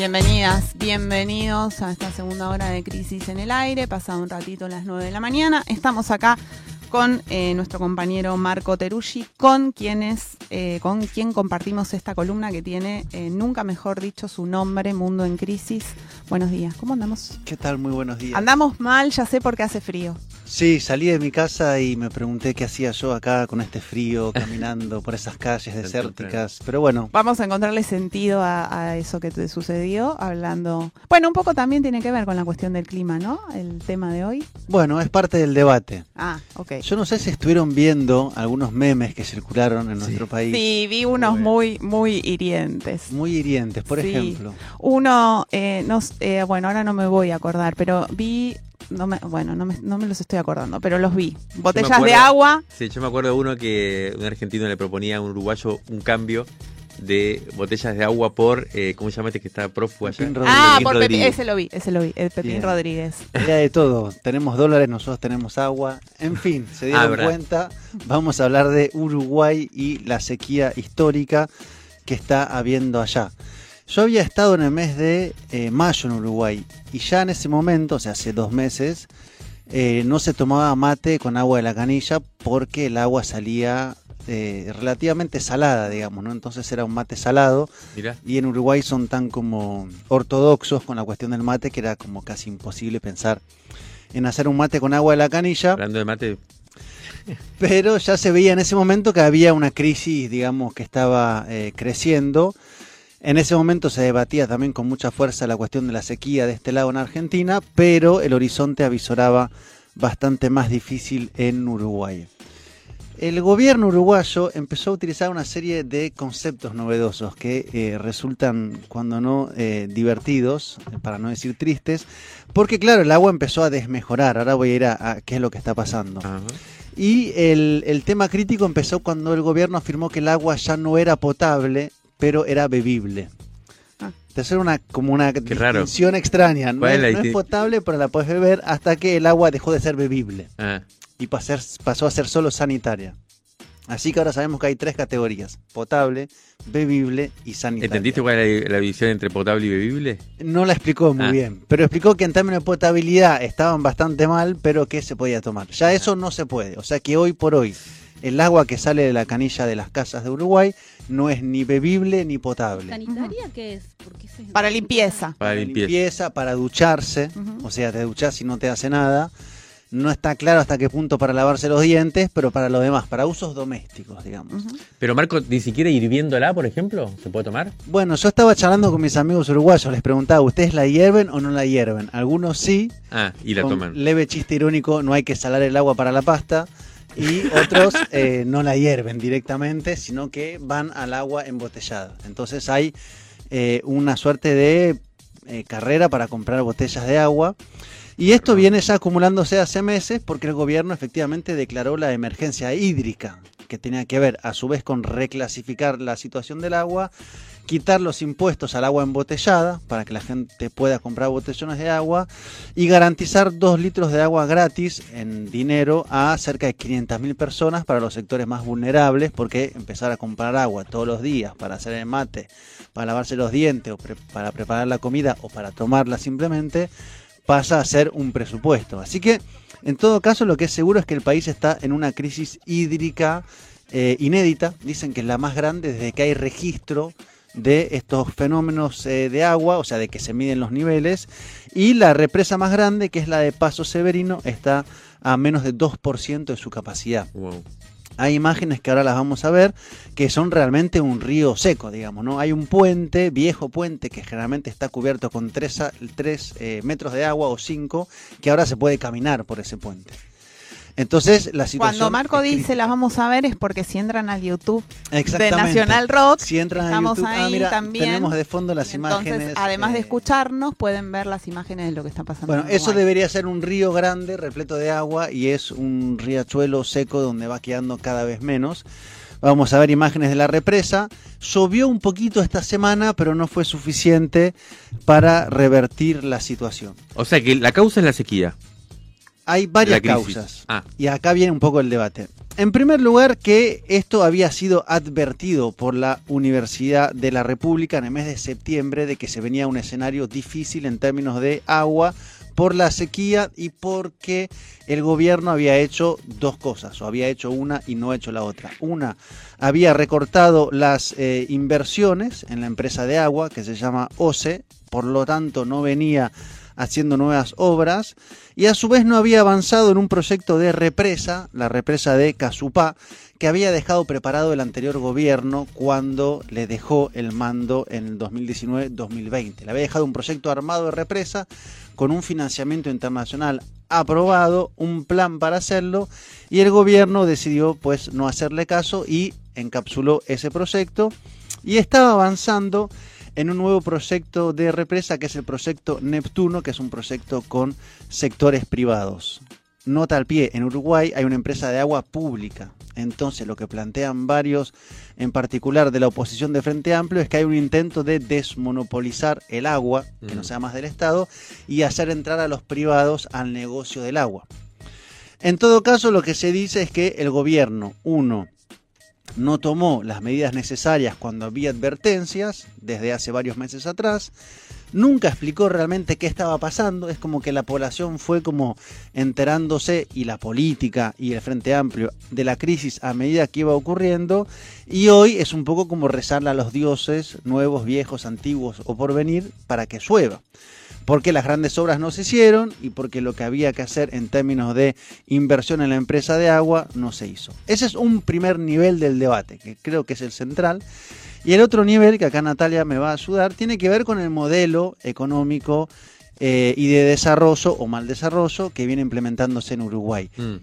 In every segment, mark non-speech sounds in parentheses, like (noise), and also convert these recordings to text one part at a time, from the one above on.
Bienvenidas, bienvenidos a esta segunda hora de Crisis en el Aire, pasado un ratito a las 9 de la mañana. Estamos acá con eh, nuestro compañero Marco Teruggi, con quienes, eh, con quien compartimos esta columna que tiene, eh, nunca mejor dicho, su nombre, Mundo en Crisis. Buenos días, ¿cómo andamos? ¿Qué tal? Muy buenos días. Andamos mal, ya sé porque hace frío. Sí, salí de mi casa y me pregunté qué hacía yo acá con este frío, (laughs) caminando por esas calles desérticas. Pero bueno. Vamos a encontrarle sentido a, a, eso que te sucedió, hablando. Bueno, un poco también tiene que ver con la cuestión del clima, ¿no? El tema de hoy. Bueno, es parte del debate. Ah, ok. Yo no sé si estuvieron viendo algunos memes que circularon en nuestro país. Sí, vi unos muy, muy hirientes. Muy hirientes, por Sí. ejemplo. Uno, eh, no, eh, bueno, ahora no me voy a acordar, pero vi, no me, bueno, no me, no me los estoy acordando, pero los vi. Botellas de agua. Sí, yo me acuerdo de uno que un argentino le proponía a un uruguayo un cambio de botellas de agua por, eh, ¿cómo se llama este que está prófugo allá? Pepín Rodríguez. Ah, Pepín por Rodríguez. ese lo vi, ese lo vi, el Pepín. Rodríguez. (laughs) Era de todo. Tenemos dólares, nosotros tenemos agua. En fin, se dieron Ah, verdad. cuenta. Vamos a hablar de Uruguay y la sequía histórica que está habiendo allá. Yo había estado en el mes de eh, mayo en Uruguay y ya en ese momento, o sea, hace dos meses, eh, no se tomaba mate con agua de la canilla porque el agua salía eh, relativamente salada, digamos, ¿no? Entonces era un mate salado Mirá. y en Uruguay son tan como ortodoxos con la cuestión del mate que era como casi imposible pensar en hacer un mate con agua de la canilla, Hablando de mate, pero ya se veía en ese momento que había una crisis, digamos, que estaba eh, creciendo. En ese momento se debatía también con mucha fuerza la cuestión de la sequía de este lado en Argentina, pero el horizonte avisoraba bastante más difícil en Uruguay. El gobierno uruguayo empezó a utilizar una serie de conceptos novedosos que eh, resultan, cuando no eh, divertidos, para no decir tristes, porque claro, el agua empezó a desmejorar. Ahora voy a ir a, a qué es lo que está pasando. Y el, el tema crítico empezó cuando el gobierno afirmó que el agua ya no era potable, pero era bebible. Ah. Entonces era una, como una distinción extraña. No, ¿Cuál es, no potable, pero la puedes beber hasta que el agua dejó de ser bebible Ah, y pasar- pasó a ser solo sanitaria. Así que ahora sabemos que hay tres categorías, potable, bebible y sanitaria. ¿Entendiste cuál es la, la división entre potable y bebible? No la explicó muy Ah. bien, pero explicó que en términos de potabilidad estaban bastante mal, pero que se podía tomar. Ya eso no se puede, o sea que hoy por hoy el agua que sale de la canilla de las casas de Uruguay no es ni bebible ni potable. ¿Sanitaria qué es? ¿Por qué se- Para limpieza. Para limpieza. para ducharse, Ujú. o sea, te duchas y no te hace nada. No está claro hasta qué punto para lavarse los dientes, pero para lo demás, para usos domésticos, digamos. Pero Marco, ni siquiera hirviéndola, por ejemplo, ¿se puede tomar? Bueno, yo estaba charlando con mis amigos uruguayos, les preguntaba, ¿ustedes la hierven o no la hierven? Algunos sí, Ah, y la con toman. leve chiste irónico, no hay que salar el agua para la pasta. Y otros eh, no la hierven directamente, sino que van al agua embotellada. Entonces hay eh, una suerte de eh, carrera para comprar botellas de agua. Y esto viene ya acumulándose hace meses porque el gobierno efectivamente declaró la emergencia hídrica, que tenía que ver a su vez con reclasificar la situación del agua, quitar los impuestos al agua embotellada para que la gente pueda comprar botellones de agua y garantizar dos litros de agua gratis en dinero a cerca de 500.000 personas para los sectores más vulnerables porque empezar a comprar agua todos los días para hacer el mate, para lavarse los dientes o para preparar la comida o para tomarla simplemente pasa a ser un presupuesto. Así que en todo caso lo que es seguro es que el país está en una crisis hídrica eh, inédita, dicen que es la más grande desde que hay registro de estos fenómenos eh, de agua, o sea, de que se miden los niveles, y la represa más grande, que es la de Paso Severino, está a menos de 2% de su capacidad. Wow. Hay imágenes que ahora las vamos a ver que son realmente un río seco, digamos, ¿no? Hay un puente, viejo puente, que generalmente está cubierto con 3 metros de agua o 5, que ahora se puede caminar por ese puente. Entonces, la situación. Cuando Marco dice las vamos a ver es porque si entran al YouTube de. Nacional Rock, Si entran a estamos YouTube, ah, ahí mira, también. tenemos de fondo las entonces, imágenes. además de eh, escucharnos, pueden ver las imágenes de lo que está pasando. Bueno, en eso Uruguay. debería ser un río grande, repleto de agua, y es un riachuelo seco donde va quedando cada vez menos. Vamos a ver imágenes de la represa. Llovió un poquito esta semana, pero no fue suficiente para revertir la situación. O sea que la causa es la sequía. Hay varias causas. Ah. Y acá viene un poco el debate. En primer lugar, que esto había sido advertido por la Universidad de la República en el mes de septiembre de que se venía un escenario difícil en términos de agua por la sequía y porque el gobierno había hecho dos cosas, o había hecho una y no hecho la otra. Una, había recortado las eh, inversiones en la empresa de agua que se llama OCE, por lo tanto no venía haciendo nuevas obras y a su vez no había avanzado en un proyecto de represa, la represa de Casupá, que había dejado preparado el anterior gobierno cuando le dejó el mando en el 2019-2020. Le había dejado un proyecto armado de represa con un financiamiento internacional aprobado, un plan para hacerlo y el gobierno decidió pues no hacerle caso y encapsuló ese proyecto y estaba avanzando en un nuevo proyecto de represa que es el proyecto Neptuno, que es un proyecto con sectores privados. Nota al pie, en Uruguay hay una empresa de agua pública. Entonces lo que plantean varios, en particular de la oposición de Frente Amplio, es que hay un intento de desmonopolizar el agua, que no Mm. sea más del Estado, y hacer entrar a los privados al negocio del agua. En todo caso, lo que se dice es que el gobierno, uno, no tomó las medidas necesarias cuando había advertencias desde hace varios meses atrás, nunca explicó realmente qué estaba pasando, es como que la población fue como enterándose y la política y el Frente Amplio de la crisis a medida que iba ocurriendo y hoy es un poco como rezarle a los dioses nuevos, viejos, antiguos o por venir para que llueva porque las grandes obras no se hicieron y porque lo que había que hacer en términos de inversión en la empresa de agua no se hizo. Ese es un primer nivel del debate, que creo que es el central. Y el otro nivel, que acá Natalia me va a ayudar, tiene que ver con el modelo económico eh, y de desarrollo o mal desarrollo que viene implementándose en Uruguay. Mm.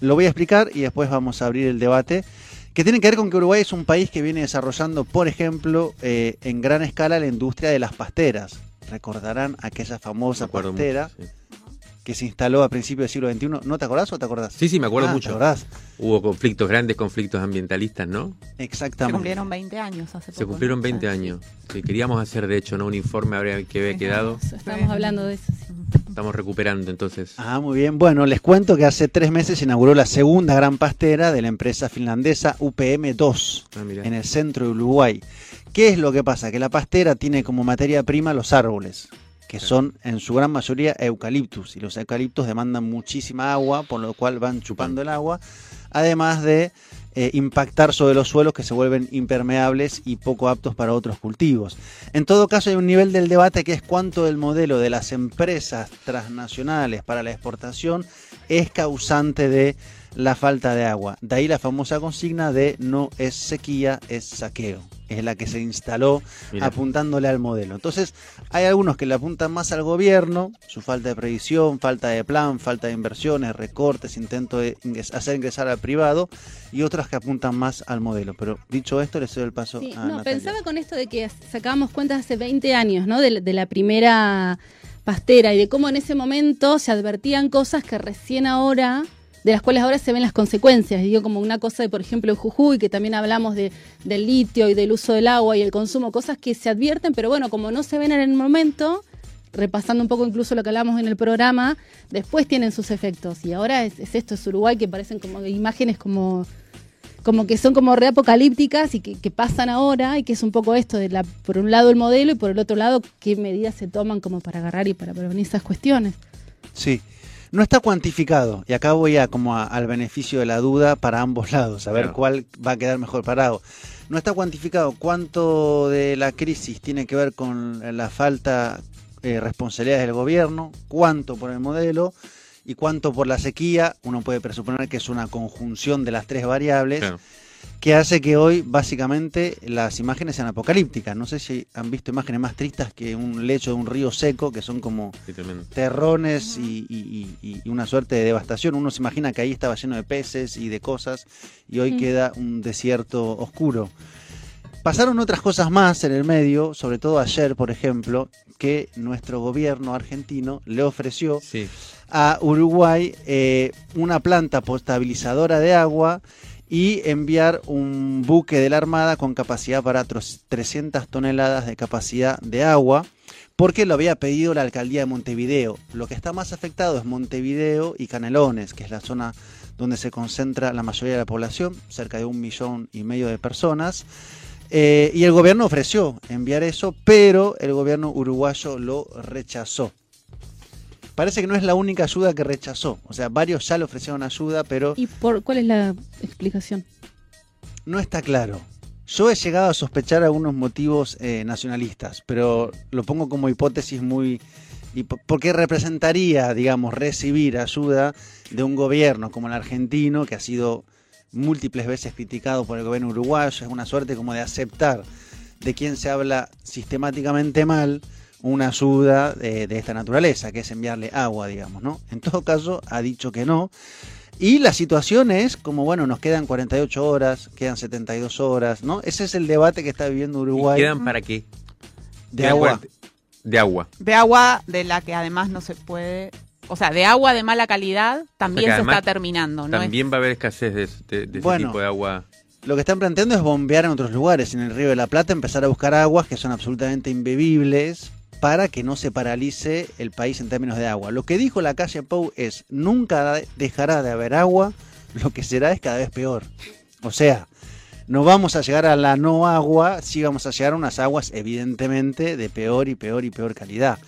Lo voy a explicar y después vamos a abrir el debate. Que tiene que ver con que Uruguay es un país que viene desarrollando, por ejemplo, eh, en gran escala la industria de las pasteras. Recordarán aquella famosa pastera mucho, sí. que se instaló a principios del siglo XXI. ¿No te acordás o te acordás? Sí, sí, me acuerdo Ah, ¿Te mucho. acordás? Hubo conflictos, grandes conflictos ambientalistas, ¿no? Se Exactamente. cumplieron 20 años hace poco. Se cumplieron ¿no? 20 años. Sí, queríamos hacer, de hecho, ¿no? un informe habría que había quedado. Estamos hablando de eso. sí. Estamos recuperando, entonces. Ah, muy bien. Bueno, les cuento que hace tres meses se inauguró la segunda gran pastera de la empresa finlandesa UPM2 Ah, en el centro de Uruguay. ¿Qué es lo que pasa? Que la pastera tiene como materia prima los árboles, que son en su gran mayoría eucaliptus, y los eucaliptos demandan muchísima agua, por lo cual van chupando el agua, además de eh, impactar sobre los suelos que se vuelven impermeables y poco aptos para otros cultivos. En todo caso, hay un nivel del debate que es cuánto el modelo de las empresas transnacionales para la exportación es causante de la falta de agua. De ahí la famosa consigna de no es sequía, es saqueo. Es la que se instaló apuntándole al modelo. Entonces, hay algunos que le apuntan más al gobierno, su falta de previsión, falta de plan, falta de inversiones, recortes, intento de ingres- hacer ingresar al privado, y otras que apuntan más al modelo. Pero dicho esto, le cedo el paso Sí, a no, Natalia. pensaba con esto de que sacábamos cuentas hace 20 años, ¿no? De la primera pastera y de cómo en ese momento se advertían cosas que recién ahora, de las cuales ahora se ven las consecuencias. Digo, como una cosa de, por ejemplo, en Jujuy, que también hablamos de, del litio y del uso del agua y el consumo, cosas que se advierten, pero bueno, como no se ven en el momento, repasando un poco incluso lo que hablamos en el programa, después tienen sus efectos. Y ahora es, es esto, es Uruguay, que parecen como imágenes como como que son como reapocalípticas y que, que pasan ahora y que es un poco esto de la por un lado el modelo y por el otro lado qué medidas se toman como para agarrar y para prevenir esas cuestiones. Sí. No está cuantificado, y acá voy a como a- al beneficio de la duda para ambos lados, a ver Claro. cuál va a quedar mejor parado. No está cuantificado cuánto de la crisis tiene que ver con la falta de responsabilidades del gobierno, cuánto por el modelo y cuánto por la sequía. Uno puede presuponer que es una conjunción de las tres variables. Claro. que hace que hoy básicamente las imágenes sean apocalípticas. No sé si han visto imágenes más tristes que un lecho de un río seco, que son como terrones y, y- y- y una suerte de devastación. Uno se imagina que ahí estaba lleno de peces y de cosas y hoy Mm. queda un desierto oscuro. Pasaron otras cosas más en el medio, sobre todo ayer, por ejemplo, que nuestro gobierno argentino le ofreció Sí. A Uruguay eh, una planta potabilizadora de agua y enviar un buque de la Armada con capacidad para tros- 300 toneladas de capacidad de agua, porque lo había pedido la alcaldía de Montevideo. Lo que está más afectado es Montevideo y Canelones, que es la zona donde se concentra la mayoría de la población, cerca de un millón y medio de personas. Eh, y el gobierno ofreció enviar eso, pero el gobierno uruguayo lo rechazó. Parece que no es la única ayuda que rechazó. O sea, varios ya le ofrecieron ayuda, pero ¿Y por cuál es la explicación? no está claro. Yo he llegado a sospechar algunos motivos eh, nacionalistas, pero lo pongo como hipótesis muy... porque representaría, digamos, recibir ayuda de un gobierno como el argentino, que ha sido múltiples veces criticado por el gobierno uruguayo, es una suerte como de aceptar de quien se habla sistemáticamente mal una ayuda de, de esta naturaleza, que es enviarle agua, digamos, ¿no? En todo caso, ha dicho que no. Y la situación es como, bueno, nos quedan 48 horas, quedan 72 horas, ¿no? Ese es el debate que está viviendo ¿Y Uruguay quedan para qué? de agua. 40 De agua. De agua de la que además no se puede. O sea, de agua de mala calidad también se está terminando, ¿no? También va a haber escasez de, de- de ese Bueno. tipo de agua. Lo que están planteando es bombear en otros lugares, en el Río de la Plata, empezar a buscar aguas que son absolutamente imbebibles para que no se paralice el país en términos de agua. Lo que dijo la calle Pou es, nunca dejará de haber agua, (laughs) lo que será es cada vez peor. O sea, no vamos a llegar a la no agua, sí vamos a llegar a unas aguas evidentemente de peor y peor y peor calidad.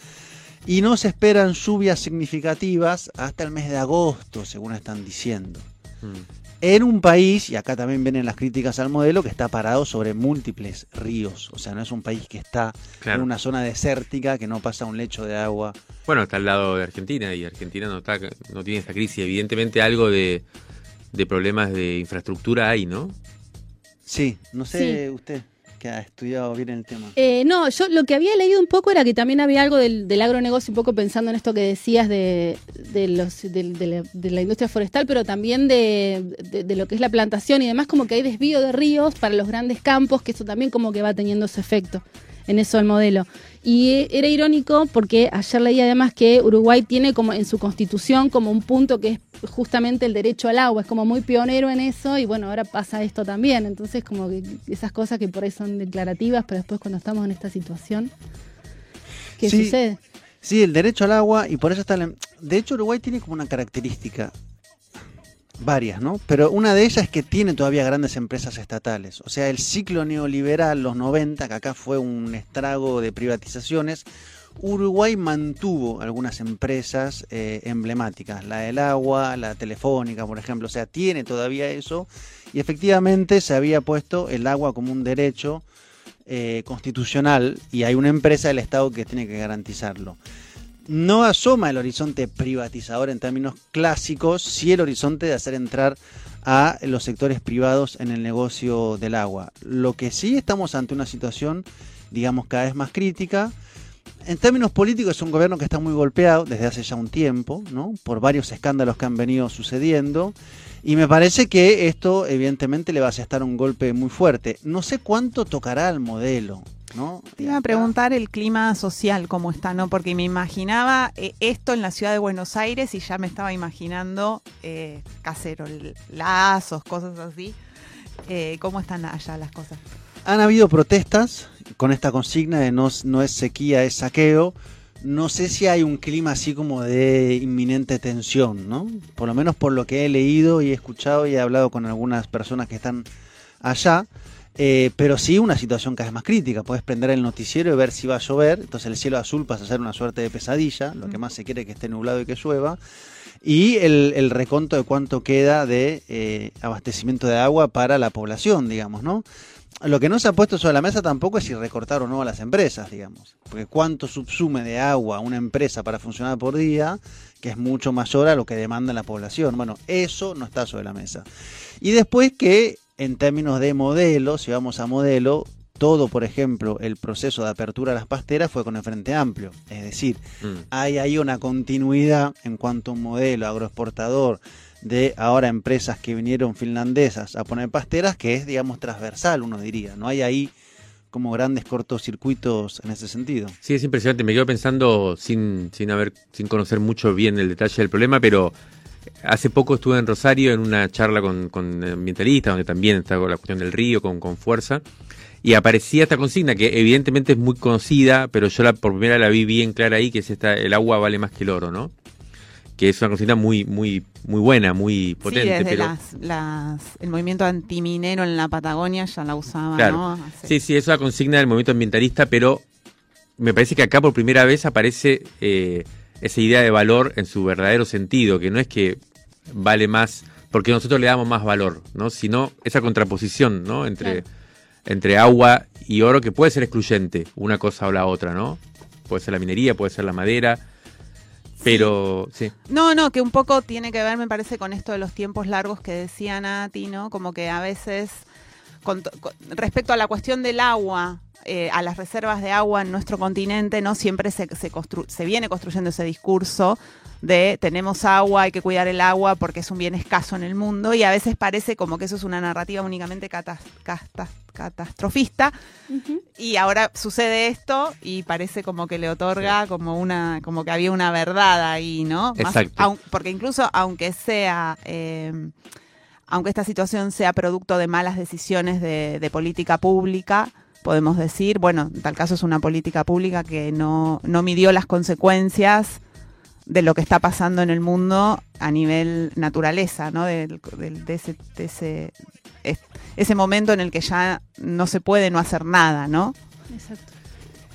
Y no se esperan lluvias significativas hasta el mes de agosto, según están diciendo Mm. En un país, y acá también vienen las críticas al modelo, que está parado sobre múltiples ríos. O sea, no es un país que está Claro. en una zona desértica, que no pasa un lecho de agua. Bueno, está al lado de Argentina y Argentina no está no tiene esta crisis. Evidentemente algo de, de problemas de infraestructura hay, ¿no? Sí, no sé usted que ha estudiado bien el tema. Eh, no, yo lo que había leído un poco era que también había algo del, del agronegocio, un poco pensando en esto que decías de, de los, de, la, de la industria forestal, pero también de lo que es la plantación y demás, como que hay desvío de ríos para los grandes campos, que eso también como que va teniendo su efecto en eso el modelo. Y eh, era irónico porque ayer leí además que Uruguay tiene como en su constitución como un punto que es justamente el derecho al agua, es como muy pionero en eso y bueno, ahora pasa esto también, entonces como que esas cosas que por ahí son declarativas, pero después cuando estamos en esta situación, ¿qué Sí. sucede? Sí, el derecho al agua, y por eso está... la- De hecho, Uruguay tiene como una característica, varias, ¿no? Pero una de ellas es que tiene todavía grandes empresas estatales. O sea, el ciclo neoliberal, los 90, que acá fue un estrago de privatizaciones, Uruguay mantuvo algunas empresas eh, emblemáticas, la del agua, la telefónica, por ejemplo, o sea, tiene todavía eso y efectivamente se había puesto el agua como un derecho eh, constitucional y hay una empresa del Estado que tiene que garantizarlo. No asoma el horizonte privatizador en términos clásicos, sí el horizonte de hacer entrar a los sectores privados en el negocio del agua. Lo que sí estamos ante una situación, digamos, cada vez más crítica. En términos políticos es un gobierno que está muy golpeado desde hace ya un tiempo, ¿no? Por varios escándalos que han venido sucediendo. Y me parece que esto evidentemente le va a asestar un golpe muy fuerte. No sé cuánto tocará al modelo, ¿no? Te iba a preguntar el clima social, cómo está, ¿no? Porque me imaginaba eh, esto en la ciudad de Buenos Aires y ya me estaba imaginando eh, cacerolazos, cosas así. Eh, ¿Cómo están allá las cosas? Han habido protestas con esta consigna de no, no es sequía, es saqueo. No sé si hay un clima así como de inminente tensión, ¿no? Por lo menos por lo que he leído y he escuchado y he hablado con algunas personas que están allá. Eh, pero sí una situación cada vez más crítica. Puedes prender el noticiero y ver si va a llover. Entonces el cielo azul pasa a ser una suerte de pesadilla. Lo que más se quiere es que esté nublado y que llueva. Y el, el reconto de cuánto queda de eh, abastecimiento de agua para la población, digamos, ¿no? Lo que no se ha puesto sobre la mesa tampoco es si recortar o no a las empresas, digamos. Porque cuánto subsume de agua una empresa para funcionar por día, que es mucho mayor a lo que demanda la población. Bueno, eso no está sobre la mesa. Y después que en términos de modelo, si vamos a modelo, todo, por ejemplo, el proceso de apertura a las pasteras fue con el Frente Amplio. Es decir, Mm. hay ahí una continuidad en cuanto a un modelo agroexportador de ahora empresas que vinieron finlandesas a poner pasteras que es, digamos, transversal, uno diría. No hay ahí como grandes cortocircuitos en ese sentido. Sí, es impresionante. Me quedo pensando sin, sin haber, sin conocer mucho bien el detalle del problema, pero hace poco estuve en Rosario en una charla con, con ambientalistas, donde también está la cuestión del río con, con fuerza. Y aparecía esta consigna que evidentemente es muy conocida, pero yo la por primera la vi bien clara ahí, que es esta, el agua vale más que el oro, ¿no? Que es una consigna muy, muy, muy buena, muy potente, sí, desde pero. las, las, el movimiento antiminero en la Patagonia ya la usaba, Claro. ¿no? Hace- Sí, sí, es una consigna del movimiento ambientalista, pero me parece que acá por primera vez aparece eh, esa idea de valor en su verdadero sentido, que no es que vale más porque nosotros le damos más valor, ¿no? Sino esa contraposición, ¿no? Entre, Claro. entre agua y oro que puede ser excluyente, una cosa o la otra, ¿no? Puede ser la minería, puede ser la madera, pero sí. No, no, que un poco tiene que ver, me parece, con esto de los tiempos largos que decía Nati, ¿no? Como que a veces, con to- con- respecto a la cuestión del agua, eh, a las reservas de agua en nuestro continente, ¿no? Siempre se, se, constru- se viene construyendo ese discurso de tenemos agua, hay que cuidar el agua porque es un bien escaso en el mundo y a veces parece como que eso es una narrativa únicamente catas- catastrofista y ahora sucede esto y parece como que le otorga como una como que había una verdad ahí no Más- Exacto. aun- porque incluso aunque sea eh, aunque esta situación sea producto de malas decisiones de, de política pública podemos decir bueno en tal caso es una política pública que no no midió las consecuencias de lo que está pasando en el mundo a nivel naturaleza, ¿no? Del- de, ese, de ese, es- ese momento en el que ya no se puede no hacer nada, ¿no? Exacto.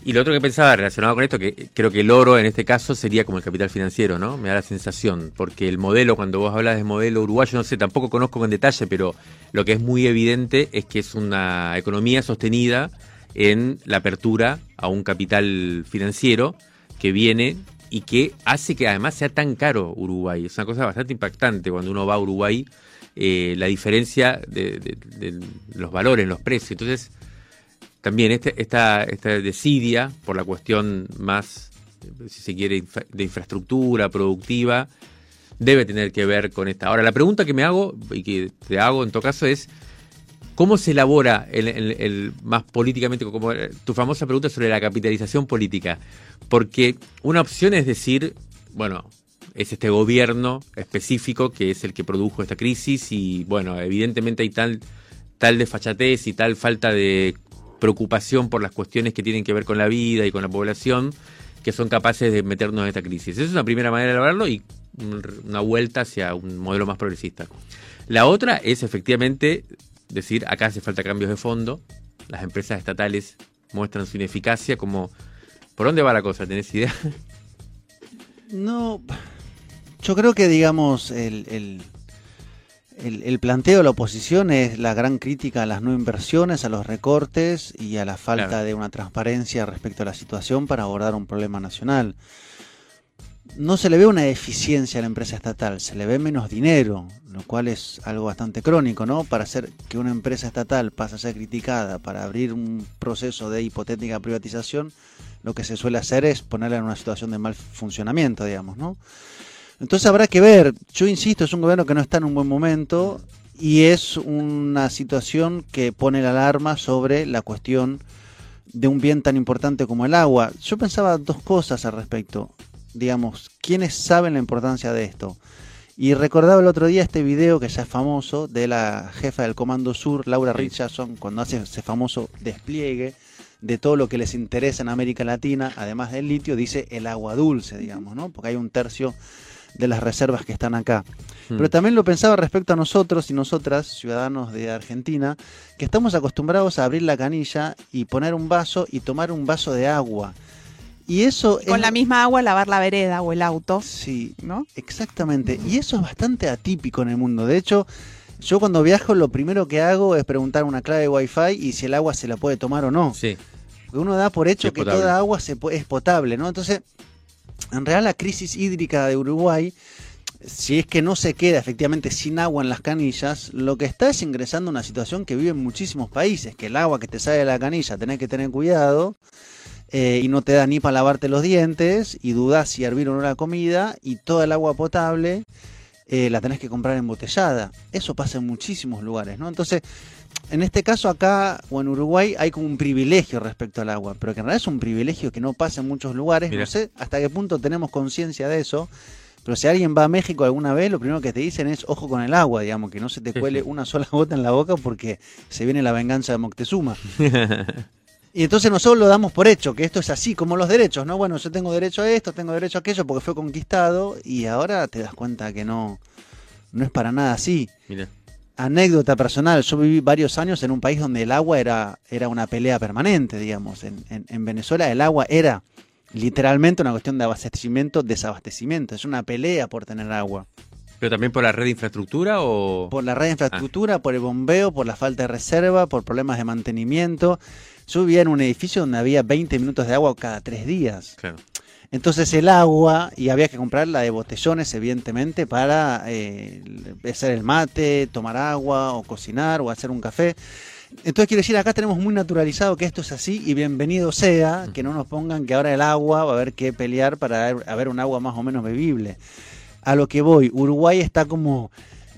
Y lo otro que pensaba relacionado con esto, que creo que el oro en este caso sería como el capital financiero, ¿no? Me da la sensación, porque el modelo, cuando vos hablas de modelo uruguayo, no sé, tampoco conozco en detalle, pero lo que es muy evidente es que es una economía sostenida en la apertura a un capital financiero que viene y que hace que además sea tan caro Uruguay. Es una cosa bastante impactante cuando uno va a Uruguay, eh, la diferencia de, los valores, los precios. Entonces, también este, esta, esta desidia por la cuestión más, si se quiere, de infraestructura productiva, debe tener que ver con esta. Ahora, la pregunta que me hago, y que te hago en todo caso, es ¿cómo se elabora el, el- el más políticamente, como eh, tu famosa pregunta sobre la capitalización política? Porque una opción es decir, bueno, es este gobierno específico que es el que produjo esta crisis y, bueno, evidentemente hay tal, tal desfachatez y tal falta de preocupación por las cuestiones que tienen que ver con la vida y con la población que son capaces de meternos en esta crisis. Esa es una primera manera de elaborarlo y un- una vuelta hacia un modelo más progresista. La otra es efectivamente decir, acá hace falta cambios de fondo, las empresas estatales muestran su ineficacia, como, ¿por dónde va la cosa? ¿Tenés idea? No, yo creo que digamos el, el- el planteo de la oposición es la gran crítica a las no inversiones, a los recortes y a la falta Claro. de una transparencia respecto a la situación para abordar un problema nacional. No se le ve una deficiencia a la empresa estatal, se le ve menos dinero, lo cual es algo bastante crónico, ¿no? Para hacer que una empresa estatal pase a ser criticada para abrir un proceso de hipotética privatización, lo que se suele hacer es ponerla en una situación de mal funcionamiento, digamos, ¿no? Entonces habrá que ver, yo insisto, es un gobierno que no está en un buen momento y es una situación que pone la alarma sobre la cuestión de un bien tan importante como el agua. Yo pensaba dos cosas al respecto, digamos, ¿quiénes saben la importancia de esto? Y recordaba el otro día este video que ya es famoso de la jefa del Comando Sur, Laura. Richardson, cuando hace ese famoso despliegue de todo lo que les interesa en América Latina, además del litio, dice el agua dulce, digamos, ¿no? Porque hay un tercio de las reservas que están acá. Pero Mm. también lo pensaba respecto a nosotros y nosotras, ciudadanos de Argentina, que estamos acostumbrados a abrir la canilla y poner un vaso y tomar un vaso de agua. Y eso Con es- la misma agua lavar la vereda o el auto, Sí, ¿no? Exactamente, y eso es bastante atípico en el mundo. De hecho, yo cuando viajo lo primero que hago es preguntar una clave de Wi-Fi y si el agua se la puede tomar o no. Sí, Porque uno da por hecho Sí, que potable. toda agua se es potable, ¿no? Entonces, en realidad la crisis hídrica de Uruguay si es que no se queda efectivamente sin agua en las canillas, lo que está es ingresando a una situación que vive en muchísimos países, que el agua que te sale de la canilla tenés que tener cuidado eh, y no te da ni para lavarte los dientes y dudás si hervir o no la comida y toda el agua potable eh, la tenés que comprar embotellada. Eso pasa en muchísimos lugares, ¿no? Entonces, en este caso acá o en Uruguay hay como un privilegio respecto al agua, pero que en realidad es un privilegio que no pasa en muchos lugares. No sé hasta qué punto tenemos conciencia de eso. Pero si alguien va a México alguna vez, lo primero que te dicen es ojo con el agua, digamos, que no se te cuele una sola (laughs) gota en la boca porque se viene la venganza de Moctezuma. (laughs) Y entonces nosotros lo damos por hecho, que esto es así, como los derechos, ¿no? Bueno, yo tengo derecho a esto, tengo derecho a aquello porque fue conquistado y ahora te das cuenta que no, no es para nada así. Anécdota personal, yo viví varios años en un país donde el agua era, era una pelea permanente, digamos. En, en Venezuela el agua era literalmente una cuestión de abastecimiento, desabastecimiento. Es una pelea por tener agua. ¿Pero también por la red de infraestructura o...? Por la red de infraestructura, por el bombeo, por la falta de reserva, por problemas de mantenimiento. Yo vivía en un edificio donde había 20 minutos de agua cada tres días. Claro. Entonces el agua, y había que comprarla de botellones, evidentemente, para eh, hacer el mate, tomar agua, o cocinar, o hacer un café. Entonces quiero decir, acá tenemos muy naturalizado que esto es así y bienvenido sea que no nos pongan que ahora el agua va a haber que pelear para haber un agua más o menos bebible. A lo que voy, Uruguay está como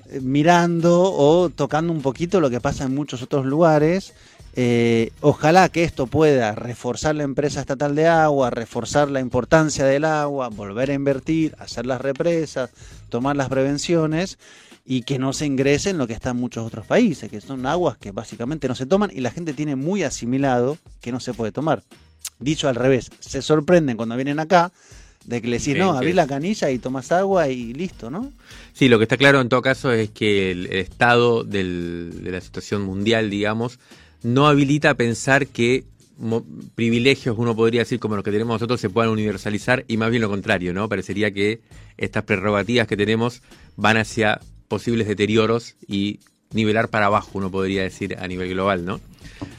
eh, mirando o tocando un poquito lo que pasa en muchos otros lugares. Eh, ojalá que esto pueda reforzar la empresa estatal de agua, reforzar la importancia del agua, volver a invertir, hacer las represas, tomar las prevenciones y que no se ingrese en lo que está en muchos otros países, que son aguas que básicamente no se toman y la gente tiene muy asimilado que no se puede tomar. Dicho al revés, se sorprenden cuando vienen acá de que le decís, no, abrí la canilla y tomas agua y listo, ¿no? Sí, lo que está claro en todo caso es que el, estado de la situación mundial, digamos, no habilita a pensar que privilegios, uno podría decir, como los que tenemos nosotros, se puedan universalizar y más bien lo contrario, ¿no? Parecería que estas prerrogativas que tenemos van hacia posibles deterioros y nivelar para abajo, uno podría decir, a nivel global, ¿no?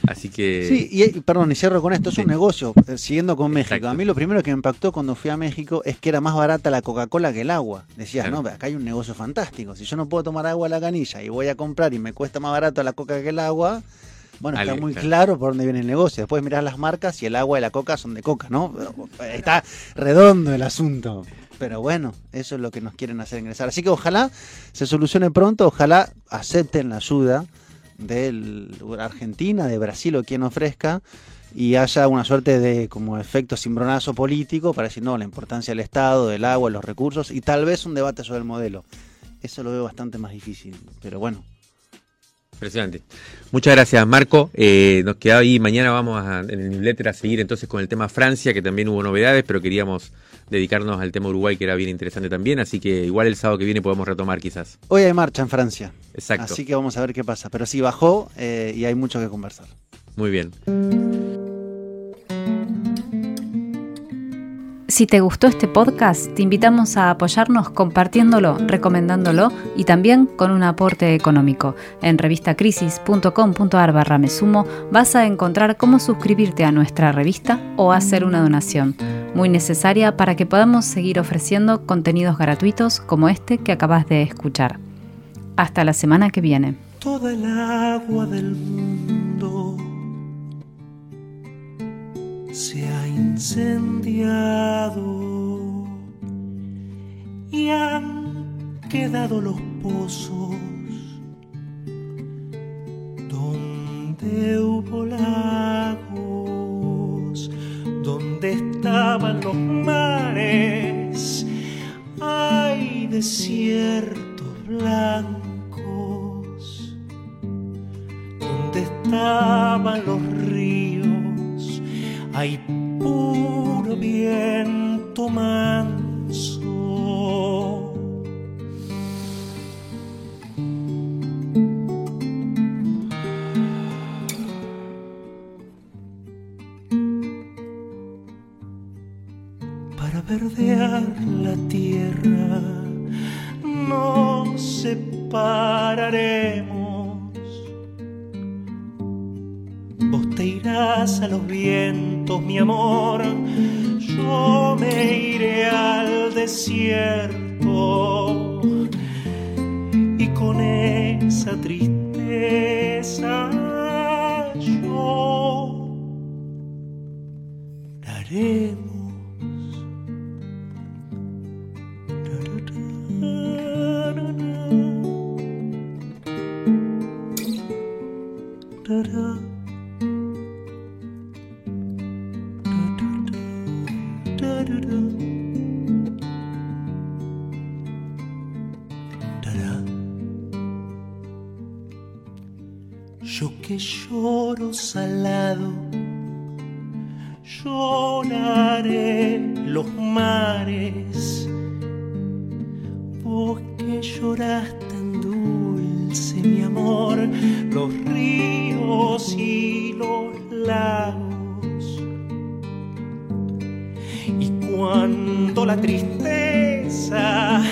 Así que... Sí, y perdón, y cierro con esto, es un negocio, eh, siguiendo con México. A mí lo primero que me impactó cuando fui a México es que era más barata la Coca-Cola que el agua. Decías, no, acá hay un negocio fantástico. Si yo no puedo tomar agua a la canilla y voy a comprar y me cuesta más barato la Coca que el agua, bueno, está muy claro. por dónde viene el negocio. Después mirás las marcas y el agua y la coca son de coca, ¿no? Está redondo el asunto. Pero bueno, eso es lo que nos quieren hacer ingresar. Así que ojalá se solucione pronto, ojalá acepten la ayuda de Argentina, de Brasil o quien ofrezca y haya una suerte de como efecto cimbronazo político para decir no, la importancia del Estado, del agua, los recursos y tal vez un debate sobre el modelo. Eso lo veo bastante más difícil, pero bueno, Impresionante. Muchas gracias, Marco. Eh, nos queda ahí. Mañana vamos a, en el newsletter a seguir entonces con el tema Francia, que también hubo novedades, pero queríamos dedicarnos al tema Uruguay, que era bien interesante también. Así que igual el sábado que viene podemos retomar quizás. Hoy hay marcha en Francia. Exacto. Así que vamos a ver qué pasa. Pero sí bajó eh, y hay mucho que conversar. Muy bien. Si te gustó este podcast, te invitamos a apoyarnos compartiéndolo, recomendándolo y también con un aporte económico. En revistacrisis.com.ar barra mesumo vas a encontrar cómo suscribirte a nuestra revista o hacer una donación, muy necesaria para que podamos seguir ofreciendo contenidos gratuitos como este que acabas de escuchar. Hasta la semana que viene. El agua del mundo incendiado. Y han quedado los pozos donde hubo lagos, donde estaban los mares, hay desiertos blancos, donde estaban los ríos, hay puro viento manso. Para verdear la tierra nos separaremos te irás a los vientos, mi amor, yo me iré al desierto. Yo que lloro salado, lloraré los mares. La tristeza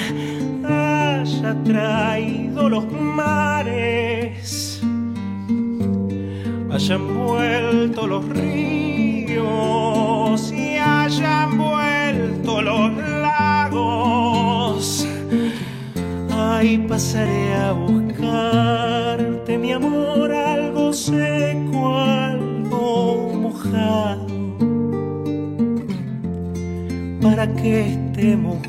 haya traído los mares, hayan vuelto los ríos y hayan vuelto los lagos. Ahí pasaré a buscarte, mi amor, algo seco, que estemos